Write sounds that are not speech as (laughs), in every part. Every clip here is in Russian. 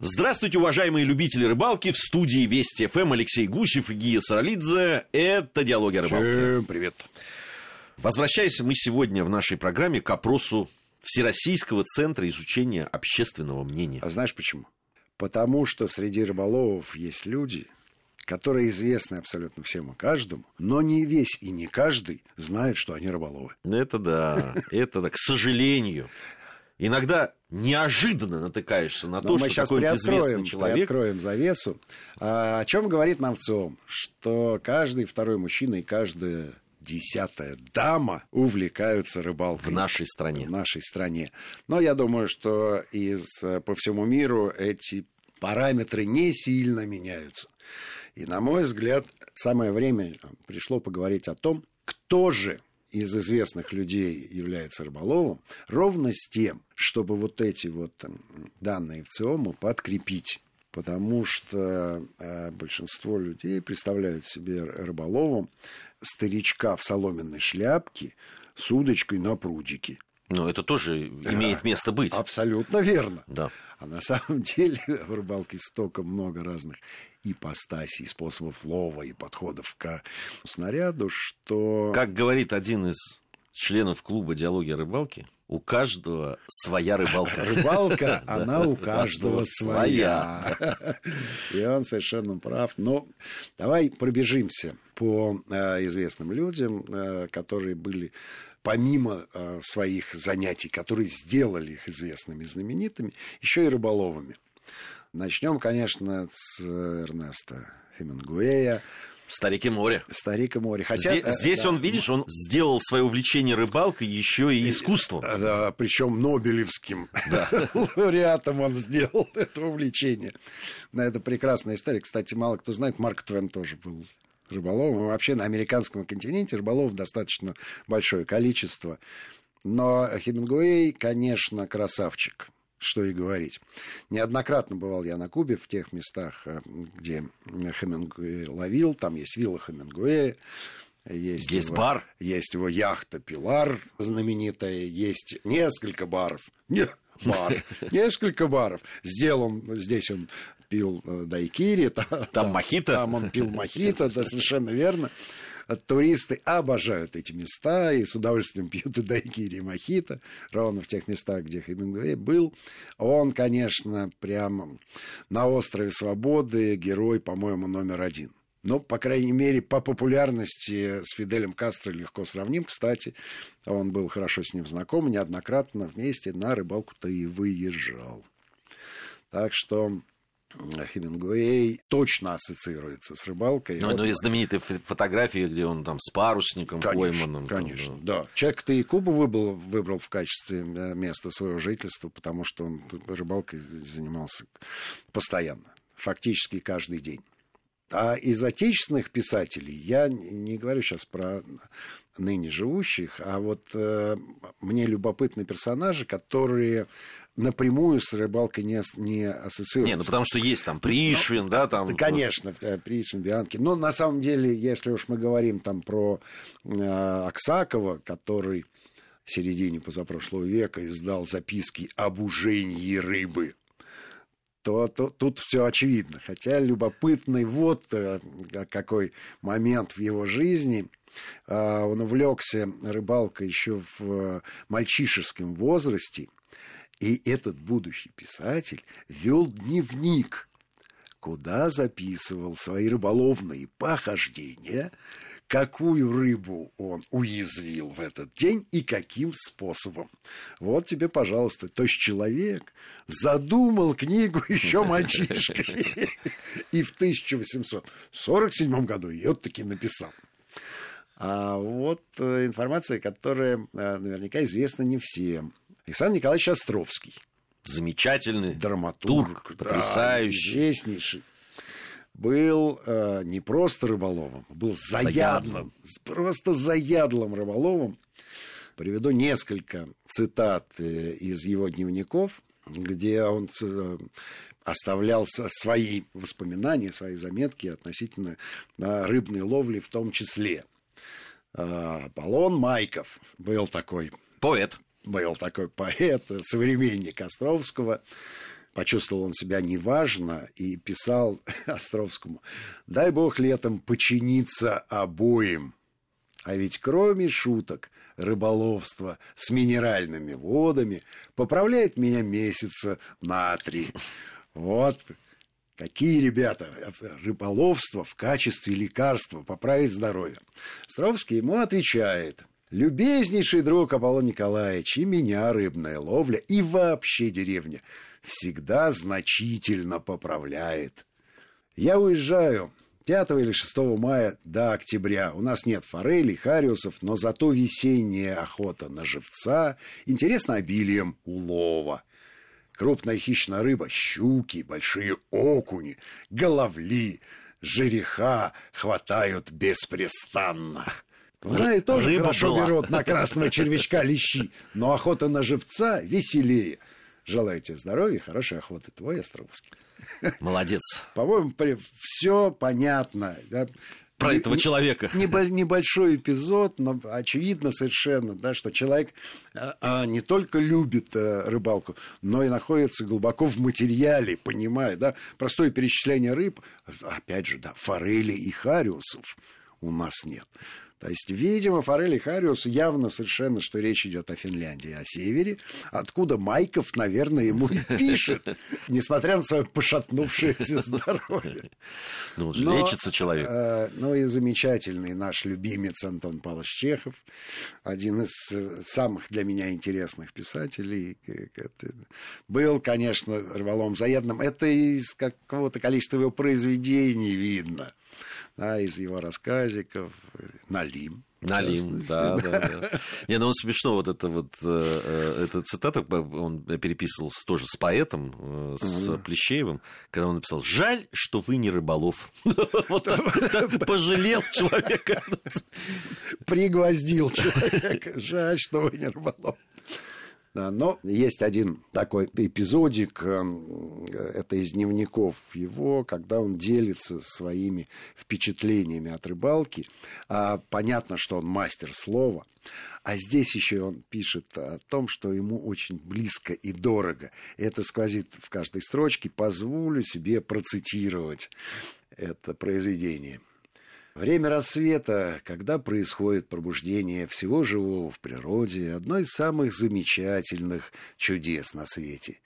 Здравствуйте, уважаемые любители рыбалки. В студии Вести ФМ Алексей Гусев и Гия Саралидзе. Это «Диалоги о рыбалке». Всем привет. Возвращаемся мы сегодня в нашей программе к опросу Всероссийского центра изучения общественного мнения. А знаешь почему? Потому что среди рыболовов есть люди, которые известны абсолютно всем и каждому, но не весь и не каждый знает, что они рыболовы. Это да, это да, к сожалению. Иногда неожиданно натыкаешься на Но то, мы что какой-нибудь известный человек... приоткроем завесу. А, о чем говорит нам ВЦИОМ? Что каждый второй мужчина и каждая десятая дама увлекаются рыбалкой. В нашей стране. В нашей стране. Но я думаю, что из, по всему миру эти параметры не сильно меняются. И, на мой взгляд, самое время пришло поговорить о том, кто же из известных людей является рыболовом, ровно с тем, чтобы вот эти вот там, данные в ЦИОМу подкрепить. Потому что э, большинство людей представляют себе рыболовом старичка в соломенной шляпке с удочкой на прудике. Но это тоже имеет место быть. Абсолютно верно. Да. А на самом (laughs) деле в рыбалке столько много разных ипостасей, способов лова и подходов к снаряду, что... Как говорит один из членов клуба «Диалоги о рыбалке», у каждого своя рыбалка. Рыбалка, (laughs) она у каждого своя. (laughs) И он совершенно прав. Но давай пробежимся по э, известным людям, э, которые были помимо э, своих занятий, которые сделали их известными и знаменитыми, еще и рыболовами. Начнем, конечно, с Эрнеста Хемингуэя. Старик и море. Старик и море. Хотя, здесь, здесь да. он, видишь, он сделал свое увлечение рыбалкой еще и искусством. Да, причем Нобелевским да. (laughs) лауреатом он сделал (laughs) это увлечение. На это прекрасная история. Кстати, мало кто знает, Марк Твен тоже был рыболовом. Вообще на американском континенте рыболовов достаточно большое количество. Но Хемингуэй, конечно, красавчик что и говорить. Неоднократно бывал я на Кубе, в тех местах, где Хемингуэй ловил. Там есть вилла Хемингуэя. Есть, есть его, бар. Есть его яхта «Пилар» знаменитая. Есть несколько баров. Не, бар. (laughs) Несколько баров. Сделан, здесь он пил дайкири. (laughs) Там, там мохито. Там он пил мохито, да, совершенно верно туристы обожают эти места и с удовольствием (laughs) пьют и дайкири, и мохито, ровно в тех местах, где Хемингуэй был. Он, конечно, прямо на острове Свободы герой, по-моему, номер один. Ну, по крайней мере, по популярности с Фиделем Кастро легко сравним. Кстати, он был хорошо с ним знаком, неоднократно вместе на рыбалку-то и выезжал. Так что Хемингуэй точно ассоциируется с рыбалкой. Ну, вот... ну и знаменитые фотографии, где он там с парусником конечно, пойманным. Конечно, там, да. да. Человек-то и Кубу выбрал, выбрал в качестве места своего жительства, потому что он рыбалкой занимался постоянно, фактически каждый день. А из отечественных писателей, я не говорю сейчас про ныне живущих, а вот э, мне любопытны персонажи, которые напрямую с рыбалкой не, не ассоциируются. Не, ну потому что есть там Пришвин, ну, да, там... Да, конечно, э, Пришвин, Бианки. Но на самом деле, если уж мы говорим там про э, Аксакова, который в середине позапрошлого века издал записки об ужении рыбы то, то тут все очевидно. Хотя любопытный вот э, какой момент в его жизни. Э, он увлекся рыбалкой еще в мальчишеском возрасте. И этот будущий писатель вел дневник, куда записывал свои рыболовные похождения – какую рыбу он уязвил в этот день и каким способом. Вот тебе, пожалуйста. То есть человек задумал книгу (laughs) еще мальчишкой. (laughs) И в 1847 году ее таки написал. А вот э, информация, которая э, наверняка известна не всем. Александр Николаевич Островский. Замечательный драматург, турк, потрясающий. Да, известнейший был э, не просто рыболовом, был заядлым, заядлым, просто заядлым рыболовом. Приведу несколько цитат э, из его дневников, где он э, оставлял свои воспоминания, свои заметки относительно э, рыбной ловли в том числе. Аполлон Майков был такой... Поэт. Был такой поэт, современник Островского почувствовал он себя неважно и писал (laughs) Островскому, дай бог летом починиться обоим. А ведь кроме шуток, рыболовства с минеральными водами поправляет меня месяца на три. Вот Какие ребята! Рыболовство в качестве лекарства поправить здоровье. Стровский ему отвечает. Любезнейший друг Аполлон Николаевич, и меня рыбная ловля, и вообще деревня всегда значительно поправляет. Я уезжаю 5 или 6 мая до октября. У нас нет форелей, хариусов, но зато весенняя охота на живца интересна обилием улова – крупная хищная рыба, щуки, большие окуни, головли, жереха хватают беспрестанно. Знаю, тоже Рыба хорошо была. берут на красного червячка лещи, но охота на живца веселее. Желаю тебе здоровья, хорошей охоты. Твой Островский. Молодец. (laughs) По-моему, все понятно. Да? про этого не, человека. Небольшой эпизод, но очевидно совершенно, да, что человек а, а, не только любит а, рыбалку, но и находится глубоко в материале, понимает, да, простое перечисление рыб, опять же, да, форели и хариусов у нас нет. То есть, видимо, Форели Хариус явно совершенно, что речь идет о Финляндии, о севере, откуда Майков, наверное, ему и пишет, (laughs) несмотря на свое пошатнувшееся (laughs) здоровье. Ну, Но, лечится человек. Э, ну и замечательный наш любимец Антон Павлович Чехов, один из э, самых для меня интересных писателей. Был, конечно, рыболом заедным. Это из какого-то количества его произведений видно да, из его рассказиков, Налим. Налим, да, да, да. Не, ну он смешно, вот это вот, э, э эта цитата, он переписывался тоже с поэтом, э, с mm Плещеевым, когда он написал, жаль, что вы не рыболов. (laughs) Вот так (laughs) пожалел человека. Пригвоздил человека, жаль, что вы не рыболов. Но есть один такой эпизодик, эм, это из дневников его, когда он делится своими впечатлениями от рыбалки. А, понятно, что он мастер слова. А здесь еще он пишет о том, что ему очень близко и дорого. Это сквозит в каждой строчке. Позволю себе процитировать это произведение. Время рассвета, когда происходит пробуждение всего живого в природе, одно из самых замечательных чудес на свете.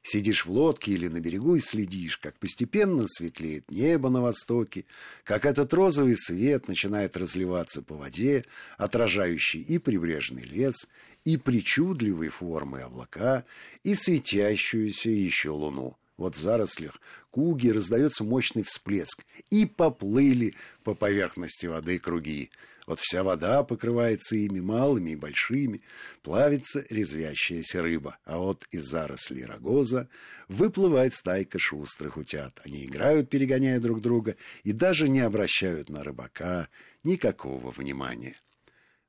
Сидишь в лодке или на берегу и следишь, как постепенно светлеет небо на востоке, как этот розовый свет начинает разливаться по воде, отражающий и прибрежный лес, и причудливые формы облака, и светящуюся еще луну. Вот в зарослях куги раздается мощный всплеск, и поплыли по поверхности воды круги. Вот вся вода покрывается ими малыми и большими, плавится резвящаяся рыба, а вот из зарослей рогоза выплывает стайка шустрых утят. Они играют, перегоняя друг друга, и даже не обращают на рыбака никакого внимания.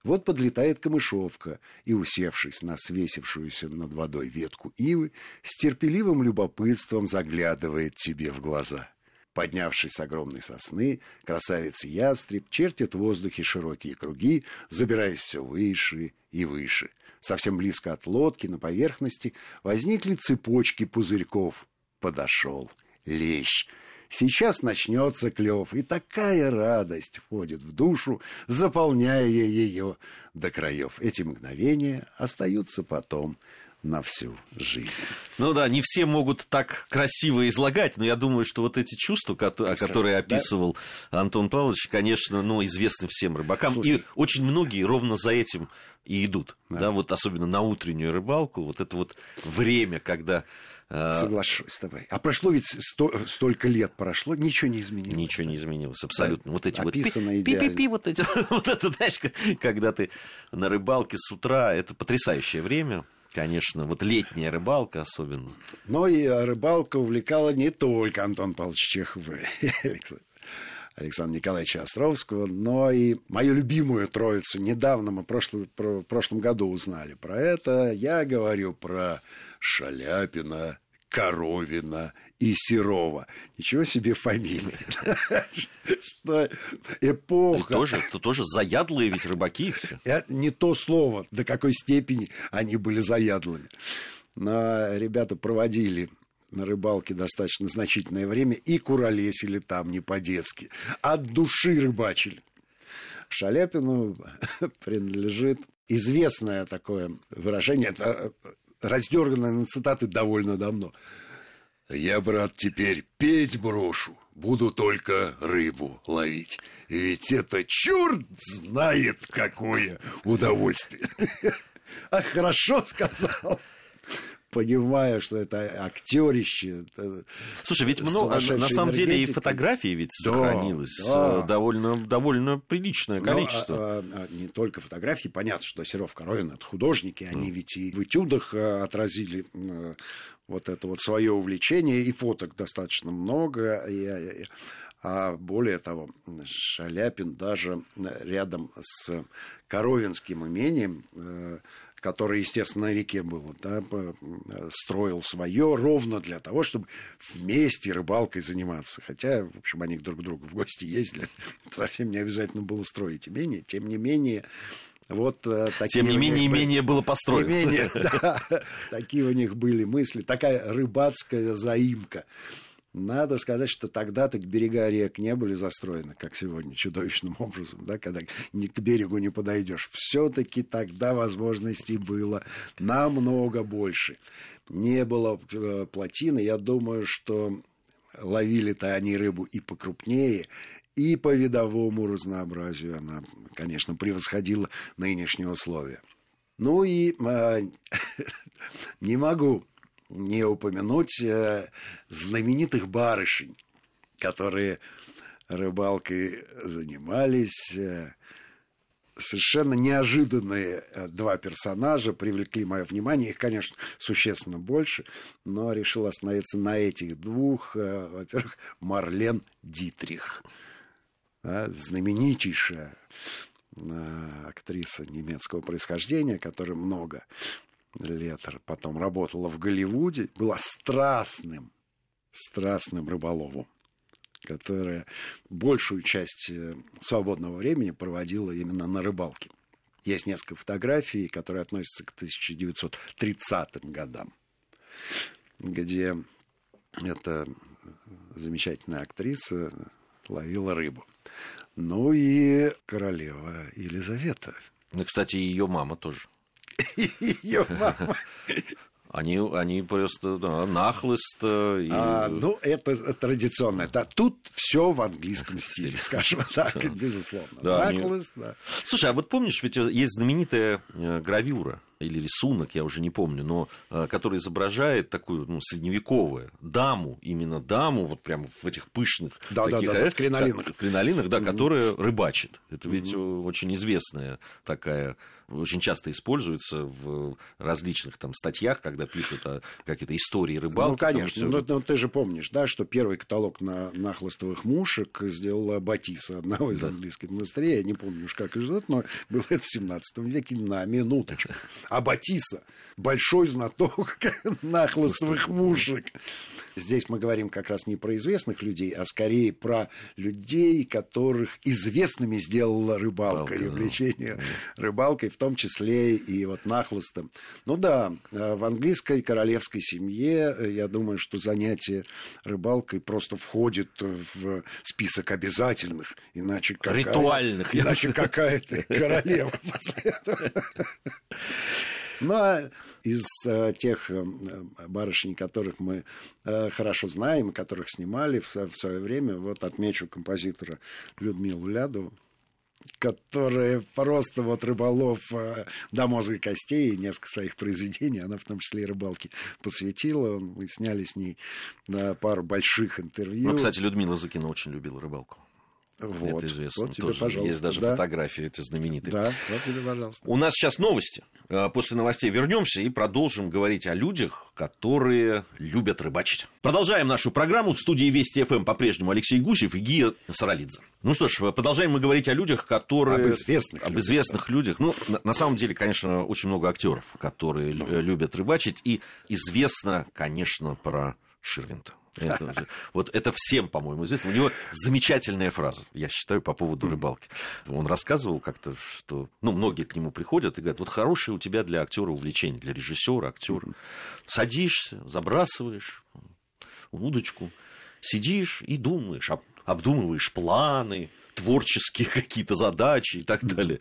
Вот подлетает камышовка и, усевшись на свесившуюся над водой ветку ивы, с терпеливым любопытством заглядывает тебе в глаза. Поднявшись с огромной сосны, красавец-ястреб чертит в воздухе широкие круги, забираясь все выше и выше. Совсем близко от лодки на поверхности возникли цепочки пузырьков. Подошел лещ — Сейчас начнется клев, и такая радость входит в душу, заполняя ее до краев. Эти мгновения остаются потом на всю жизнь. Ну да, не все могут так красиво излагать, но я думаю, что вот эти чувства, которые описывал да? Антон Павлович, конечно, ну, известны всем рыбакам. Слушай, и очень многие ровно за этим и идут. Да. да, вот особенно на утреннюю рыбалку, вот это вот время, когда Соглашусь с тобой. А прошло ведь сто, столько лет прошло, ничего не изменилось. Ничего не изменилось, абсолютно. Да, вот эти вот пи-пи-пи, вот эти, (laughs) вот это, знаешь, когда ты на рыбалке с утра, это потрясающее время. Конечно, вот летняя рыбалка особенно. Но и рыбалка увлекала не только Антон Павлович Чехов (laughs) Александра Николаевича Островского, но и мою любимую троицу. Недавно мы прошлый, про, в прошлом году узнали про это. Я говорю про Шаляпина, Коровина и Серова. Ничего себе фамилии. (laughs) Что эпоха... Тоже, это тоже заядлые ведь рыбаки. Это не то слово, до какой степени они были заядлыми. Но ребята проводили на рыбалке достаточно значительное время и куролесили там не по-детски. От души рыбачили. Шаляпину (laughs) принадлежит известное такое выражение, это раздерганное на цитаты довольно давно. «Я, брат, теперь петь брошу, буду только рыбу ловить. Ведь это черт знает какое удовольствие!» (laughs) А хорошо сказал понимая, что это актерище. Это Слушай, ведь много, на самом деле и фотографии ведь да, сохранилось да. довольно, довольно приличное количество. Но, а, а, не только фотографии, понятно, что Серов Коровин это художники, они mm. ведь и в этюдах а, отразили вот это вот свое увлечение, и фоток достаточно много. И, а более того, Шаляпин даже рядом с Коровинским имением э, который, естественно, на реке был, да, строил свое ровно для того, чтобы вместе рыбалкой заниматься. Хотя, в общем, они друг к другу в гости ездили. (laughs) Совсем не обязательно было строить имение. Тем не менее, вот э, такие Тем не менее, имение было построено. Имение, (laughs) да, (laughs) такие у них были мысли. Такая рыбацкая заимка. Надо сказать, что тогда-то берега рек не были застроены, как сегодня, чудовищным образом, да, когда ни к берегу не подойдешь. Все-таки тогда возможностей было намного больше. Не было э, плотины. Я думаю, что ловили-то они рыбу и покрупнее, и по видовому разнообразию она, конечно, превосходила нынешние условия. Ну и э, (laughs) не могу не упомянуть э, знаменитых барышень, которые рыбалкой занимались. Э, совершенно неожиданные э, два персонажа привлекли мое внимание. Их, конечно, существенно больше, но решил остановиться на этих двух. Во-первых, Марлен Дитрих, знаменитейшая актриса немецкого происхождения, которая много лет потом работала в Голливуде, была страстным, страстным рыболовом, которая большую часть э, свободного времени проводила именно на рыбалке. Есть несколько фотографий, которые относятся к 1930 годам, где эта замечательная актриса ловила рыбу. Ну и королева Елизавета. Ну, кстати, ее мама тоже (laughs) ее мама. Они, они просто да, нахлыст. Э, и... А, ну, это традиционно. Да, тут все в английском стиле, скажем (laughs) так, безусловно. Да, нахлыст, они... да. Слушай, а вот помнишь, ведь есть знаменитая э, гравюра или рисунок, я уже не помню, но э, который изображает такую ну, средневековую даму, именно даму, вот прямо в этих пышных да, таких, да, да, в кринолинах, в кринолинах, да, mm-hmm. которая рыбачит. Это ведь mm-hmm. очень известная такая очень часто используется в различных там статьях, когда пишут о какие-то истории рыбалки. Ну, конечно. Но, но ты же помнишь, да, что первый каталог на нахлостовых мушек сделала Батиса, одного из да. английских монастырей. Я не помню уж как и ждет, но было это в 17 веке на минуточку. А Батиса большой знаток (laughs) нахлостовых мушек. Здесь мы говорим как раз не про известных людей, а скорее про людей, которых известными сделала рыбалка и увлечение рыбалкой, в том числе и вот нахлостом. Ну да, э, в английской королевской семье, э, я думаю, что занятие рыбалкой просто входит в список обязательных, иначе какая, Ритуальных. Иначе какая-то королева (laughs) после этого. Ну, а из э, тех э, барышень, которых мы э, хорошо знаем, которых снимали в, свое время, вот отмечу композитора Людмилу Лядову, которая просто вот рыболов до мозга костей, несколько своих произведений, она в том числе и рыбалке посвятила. Мы сняли с ней пару больших интервью. Ну, кстати, Людмила Закина очень любила рыбалку. Вот, это известно. Вот тебе, тоже. пожалуйста. Есть даже да. фотографии эти знаменитые. Да, вот тебе, пожалуйста. У нас сейчас новости. Э, после новостей вернемся и продолжим говорить о людях, которые любят рыбачить. Продолжаем нашу программу. В студии Вести ФМ по-прежнему Алексей Гусев и Гия Саралидзе. Ну что ж, продолжаем мы говорить о людях, которые... Об известных Об известных людях. Ну, на, на самом деле, конечно, очень много актеров, которые ну. любят рыбачить. И известно, конечно, про Ширвинта. Это, вот это всем, по-моему, известно. У него замечательная фраза, я считаю, по поводу рыбалки. Он рассказывал как-то, что ну, многие к нему приходят и говорят, вот хорошее у тебя для актера увлечение, для режиссера, актера. Садишься, забрасываешь, удочку, сидишь и думаешь, обдумываешь планы, творческие (laughs) какие-то задачи и так далее.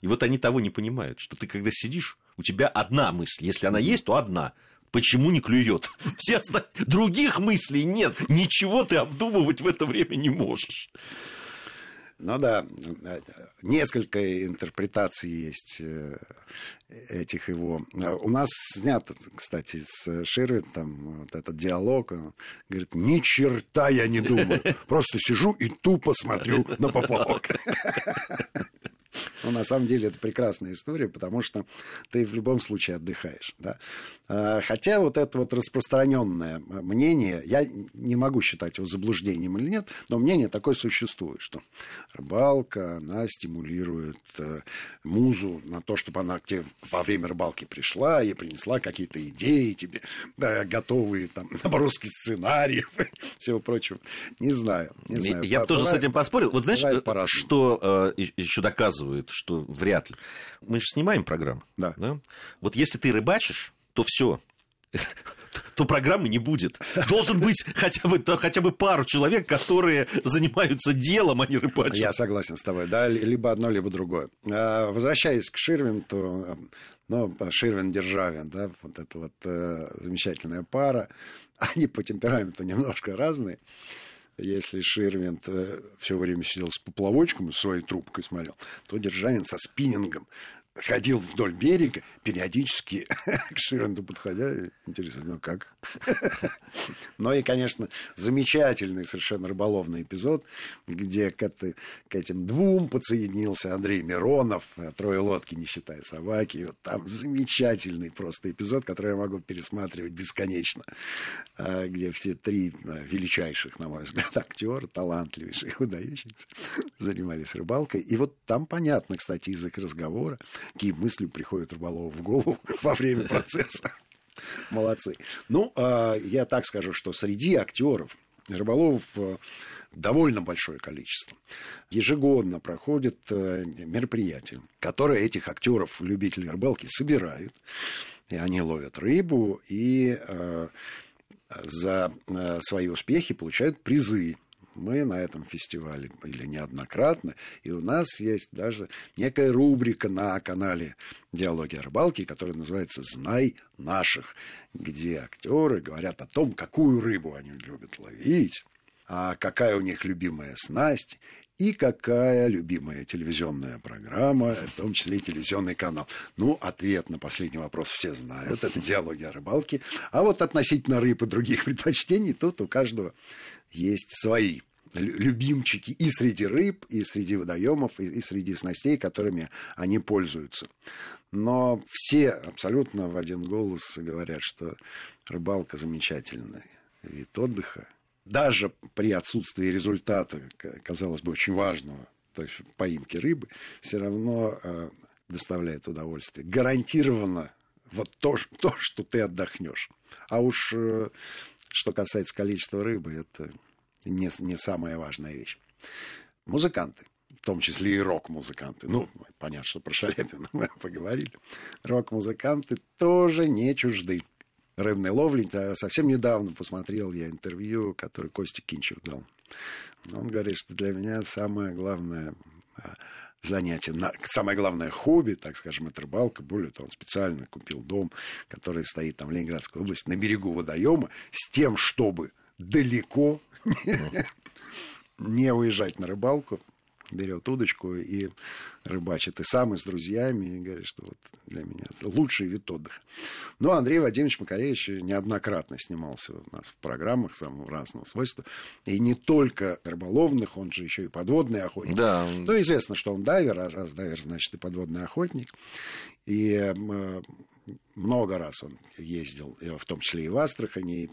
И вот они того не понимают, что ты когда сидишь, у тебя одна мысль. Если она есть, то одна. Почему не клюет? (laughs) Все других мыслей нет. Ничего ты обдумывать в это время не можешь. Ну да, несколько интерпретаций есть э, этих его. У нас снят, кстати, с Ширвин там вот этот диалог. Он говорит, ни черта я не думаю. (laughs) Просто сижу и тупо смотрю на поплавок. (laughs) Но на самом деле это прекрасная история, потому что ты в любом случае отдыхаешь. Да? А, хотя вот это вот распространенное мнение, я не могу считать его заблуждением или нет, но мнение такое существует, что рыбалка, она стимулирует э, музу на то, чтобы она к тебе во время рыбалки пришла и принесла какие-то идеи тебе, да, готовые там наброски сценариев и всего прочего. Не знаю. Не знаю. Я бы тоже с этим поспорил. Вот знаешь, что э, еще доказывает, что вряд ли. Мы же снимаем программу. Да. да? Вот если ты рыбачишь, то все (laughs) то программы не будет. Должен быть хотя бы, хотя бы пару человек, которые занимаются делом, а не рыбачат. Я согласен с тобой, да, либо одно, либо другое. А, возвращаясь к Ширвинту, ну, Ширвин-Державин, да, вот эта вот э, замечательная пара, (laughs) они по темпераменту немножко разные. Если Ширвинт э, все время сидел с поплавочком и своей трубкой смотрел, то Державин со спиннингом ходил вдоль берега, периодически (laughs) к Ширенду подходя, интересно, ну как? (laughs) Ну и, конечно, замечательный совершенно рыболовный эпизод, где к, это, к этим двум подсоединился Андрей Миронов, э, трое лодки, не считая собаки. И вот там замечательный просто эпизод, который я могу пересматривать бесконечно, э, где все три э, величайших, на мой взгляд, (laughs) актера, талантливейших, выдающихся, занимались рыбалкой. И вот там понятно, кстати, язык разговора, какие мысли приходят рыболову в голову (laughs) во время процесса. Молодцы. Ну, а, я так скажу, что среди актеров рыболовов э, довольно большое количество. Ежегодно проходит э, мероприятие, которое этих актеров, любителей рыбалки, собирает. И они ловят рыбу и э, за свои успехи получают призы мы на этом фестивале были неоднократно, и у нас есть даже некая рубрика на канале «Диалоги о рыбалке», которая называется «Знай наших», где актеры говорят о том, какую рыбу они любят ловить, а какая у них любимая снасть, и какая любимая телевизионная программа, в том числе и телевизионный канал. Ну, ответ на последний вопрос все знают. Это диалоги о рыбалке. А вот относительно рыб и других (laughs) предпочтений, тут у каждого есть свои любимчики и среди рыб, и среди водоемов, и, и среди снастей, которыми они пользуются. Но все абсолютно в один голос говорят, что рыбалка замечательный вид отдыха. Даже при отсутствии результата, казалось бы, очень важного, то есть поимки рыбы, все равно э, доставляет удовольствие. Гарантированно вот то, то, что ты отдохнешь. А уж э, что касается количества рыбы, это не, не самая важная вещь. Музыканты, в том числе и рок-музыканты. Ну, понятно, что про Шаляпина мы (laughs) поговорили. Рок-музыканты тоже не чужды рыбной ловли. Совсем недавно посмотрел я интервью, которое Костя Кинчев дал. Он говорит, что для меня самое главное а, занятие, самое главное хобби, так скажем, это рыбалка. Более того, он специально купил дом, который стоит там в Ленинградской области, на берегу водоема, с тем, чтобы далеко (laughs) не уезжать на рыбалку, берет удочку и рыбачит. И сам, и с друзьями, и говорит, что вот для меня это лучший вид отдыха. Но Андрей Вадимович Макаревич неоднократно снимался у нас в программах самого разного свойства. И не только рыболовных, он же еще и подводный охотник. Да. Ну, известно, что он дайвер, а раз дайвер, значит, и подводный охотник. И много раз он ездил, в том числе и в Астрахани,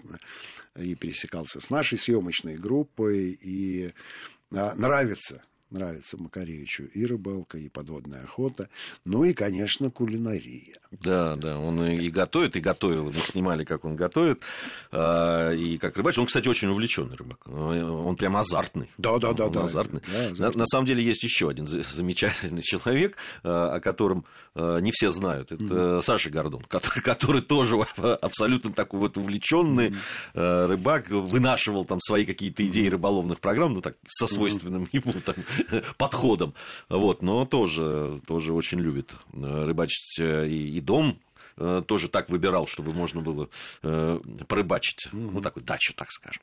и пересекался с нашей съемочной группой, и а, нравится нравится Макаревичу и рыбалка, и подводная охота, ну и, конечно, кулинария. Да, да, он и готовит, и готовил. Мы снимали, как он готовит, а, и как рыбач. Он, кстати, очень увлеченный рыбак. Он прям азартный. Да, да, да, да. Азартный. Да, азартный. На, на самом деле есть еще один замечательный человек, а, о котором а, не все знают. Это mm-hmm. Саша Гордон, который, который тоже (laughs) абсолютно такой вот увлеченный mm-hmm. рыбак, вынашивал там свои какие-то идеи рыболовных программ, ну так со свойственным mm-hmm. ему там (laughs) подходом. Вот, но тоже, тоже очень любит э, рыбачить э, и, и дом э, тоже так выбирал, чтобы можно было порыбачить. Mm-hmm. Ну, такую дачу, так скажем.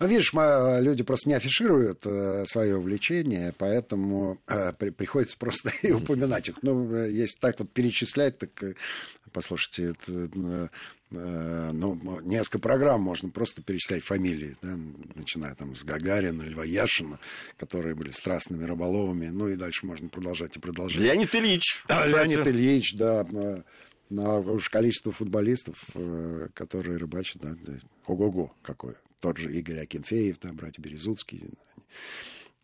Ну, видишь, мы, люди просто не афишируют э, свое увлечение, поэтому э, при, приходится просто (laughs) и упоминать их. Ну, если так вот перечислять, так, э, послушайте, это, ну, несколько программ можно просто перечислять фамилии, да, начиная там с Гагарина, Льва Яшина, которые были страстными рыболовами, ну и дальше можно продолжать и продолжать. Леонид Ильич. А, Леонид Ильич, да. Но уж количество футболистов, которые рыбачат, да, ого-го какое тот же Игорь Акинфеев, там, братья Березутский,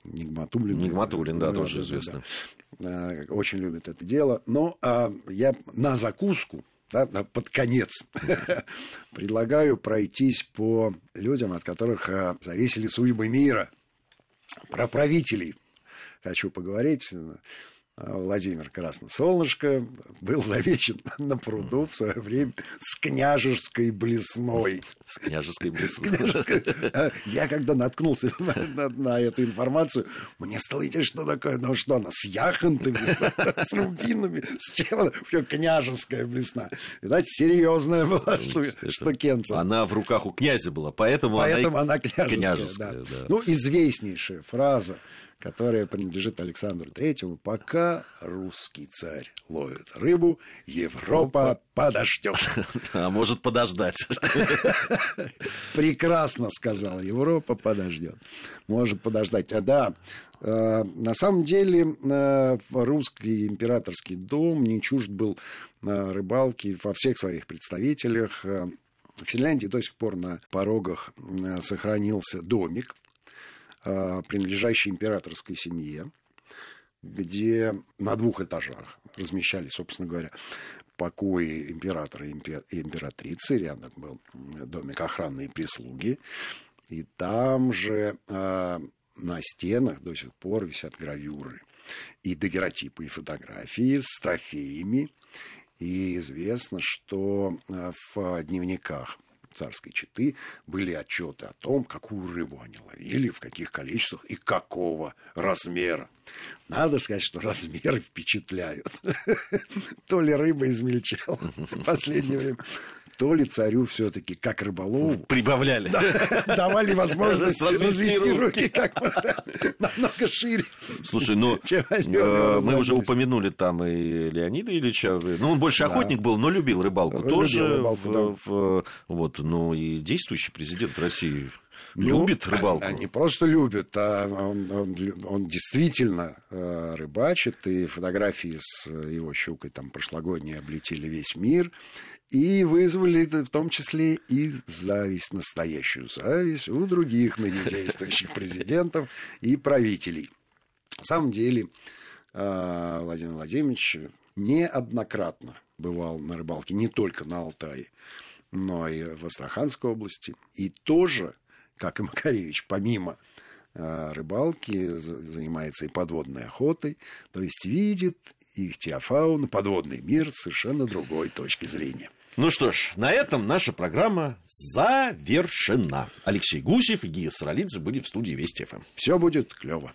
Нигматулин. Нигматулин, да, да тоже да, известно. Да, да. Очень любит это дело. Но а, я на закуску, да, под конец, (laughs) предлагаю пройтись по людям, от которых а, зависели судьбы мира. Про правителей хочу поговорить. А Владимир Красносолнышко был замечен (laughs) на пруду в свое время с княжеской блесной. С княжеской блесной. (laughs) А я когда наткнулся (laughs) на, на, на эту информацию, мне стало интересно, что такое, ну что она, с яхонтами, с рубинами, с чем Все княжеская блесна. Видать, серьезная была штукенца. Она в руках у князя была, поэтому, поэтому она, она княжеская. княжеская да. Да. Ну, известнейшая фраза которая принадлежит Александру Третьему, пока русский царь ловит рыбу, Европа подождет. (laughs) А может подождать. (laughs) Прекрасно сказал, Европа подождет. Может подождать. А да, э, на самом деле э, русский императорский дом не чужд был э, рыбалки во всех своих представителях. В Финляндии до сих пор на порогах сохранился домик, принадлежащей императорской семье, где на двух этажах размещались, собственно говоря, покои императора и императрицы. Рядом был домик охраны и прислуги. И там же э, на стенах до сих пор висят гравюры и дагеротипы, и фотографии с трофеями. И известно, что э, в дневниках царской четы были отчеты о том, какую рыбу они ловили, в каких количествах и какого размера. Надо сказать, что размеры впечатляют. (laughs) То ли рыба измельчала в последнее время, то ли царю все-таки, как рыболову... Прибавляли. (laughs) давали возможность развести руки как намного шире. Слушай, ну, э, мы уже упомянули там и Леонида Ильича. Ну, он больше охотник был, но любил рыбалку тоже. Вот, ну, и действующий президент России ну, любит рыбалку? Не просто любит, а он, он, он действительно э, рыбачит, и фотографии с его щукой там прошлогодние облетели весь мир, и вызвали в том числе и зависть, настоящую зависть у других ныне действующих (laughs) президентов и правителей. На самом деле, э, Владимир Владимирович неоднократно бывал на рыбалке не только на Алтае, но и в Астраханской области. И тоже как и Макаревич, помимо э, рыбалки, занимается и подводной охотой, то есть видит их теофауна, подводный мир совершенно другой точки зрения. Ну что ж, на этом наша программа завершена. Алексей Гусев и Гия Саралидзе были в студии Вести ФМ. Все будет клево.